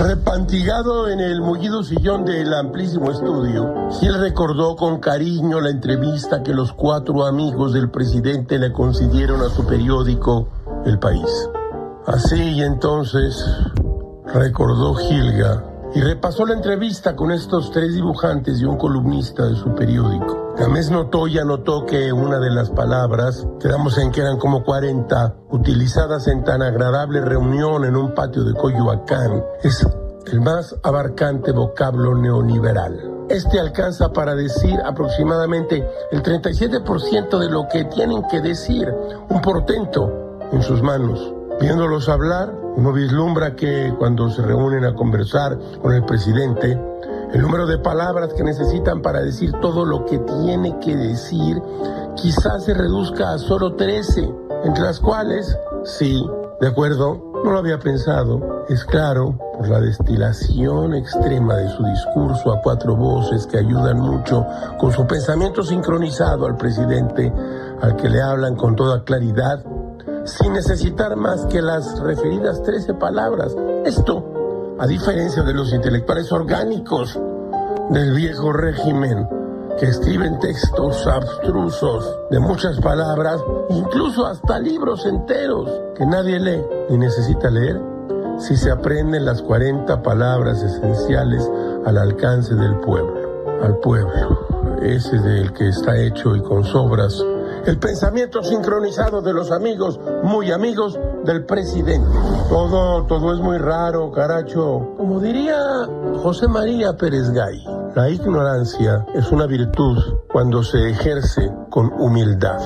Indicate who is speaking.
Speaker 1: Amantigado en el mullido sillón del amplísimo estudio, Gil recordó con cariño la entrevista que los cuatro amigos del presidente le concedieron a su periódico El País. Así entonces recordó Gilga y repasó la entrevista con estos tres dibujantes y un columnista de su periódico. Tamés notó y anotó que una de las palabras, quedamos en que eran como 40, utilizadas en tan agradable reunión en un patio de Coyoacán, es el más abarcante vocablo neoliberal. Este alcanza para decir aproximadamente el 37% de lo que tienen que decir, un portento en sus manos. Viéndolos hablar, uno vislumbra que cuando se reúnen a conversar con el presidente, el número de palabras que necesitan para decir todo lo que tiene que decir quizás se reduzca a solo 13, entre las cuales, sí, de acuerdo, no lo había pensado, es claro, por la destilación extrema de su discurso a cuatro voces que ayudan mucho con su pensamiento sincronizado al presidente, al que le hablan con toda claridad sin necesitar más que las referidas 13 palabras. Esto, a diferencia de los intelectuales orgánicos del viejo régimen, que escriben textos abstrusos de muchas palabras, incluso hasta libros enteros que nadie lee ni necesita leer, si se aprenden las 40 palabras esenciales al alcance del pueblo, al pueblo, ese del que está hecho y con sobras el pensamiento sincronizado de los amigos, muy amigos del presidente. Todo, todo es muy raro, caracho. Como diría José María Pérez Gay, la ignorancia es una virtud cuando se ejerce con humildad.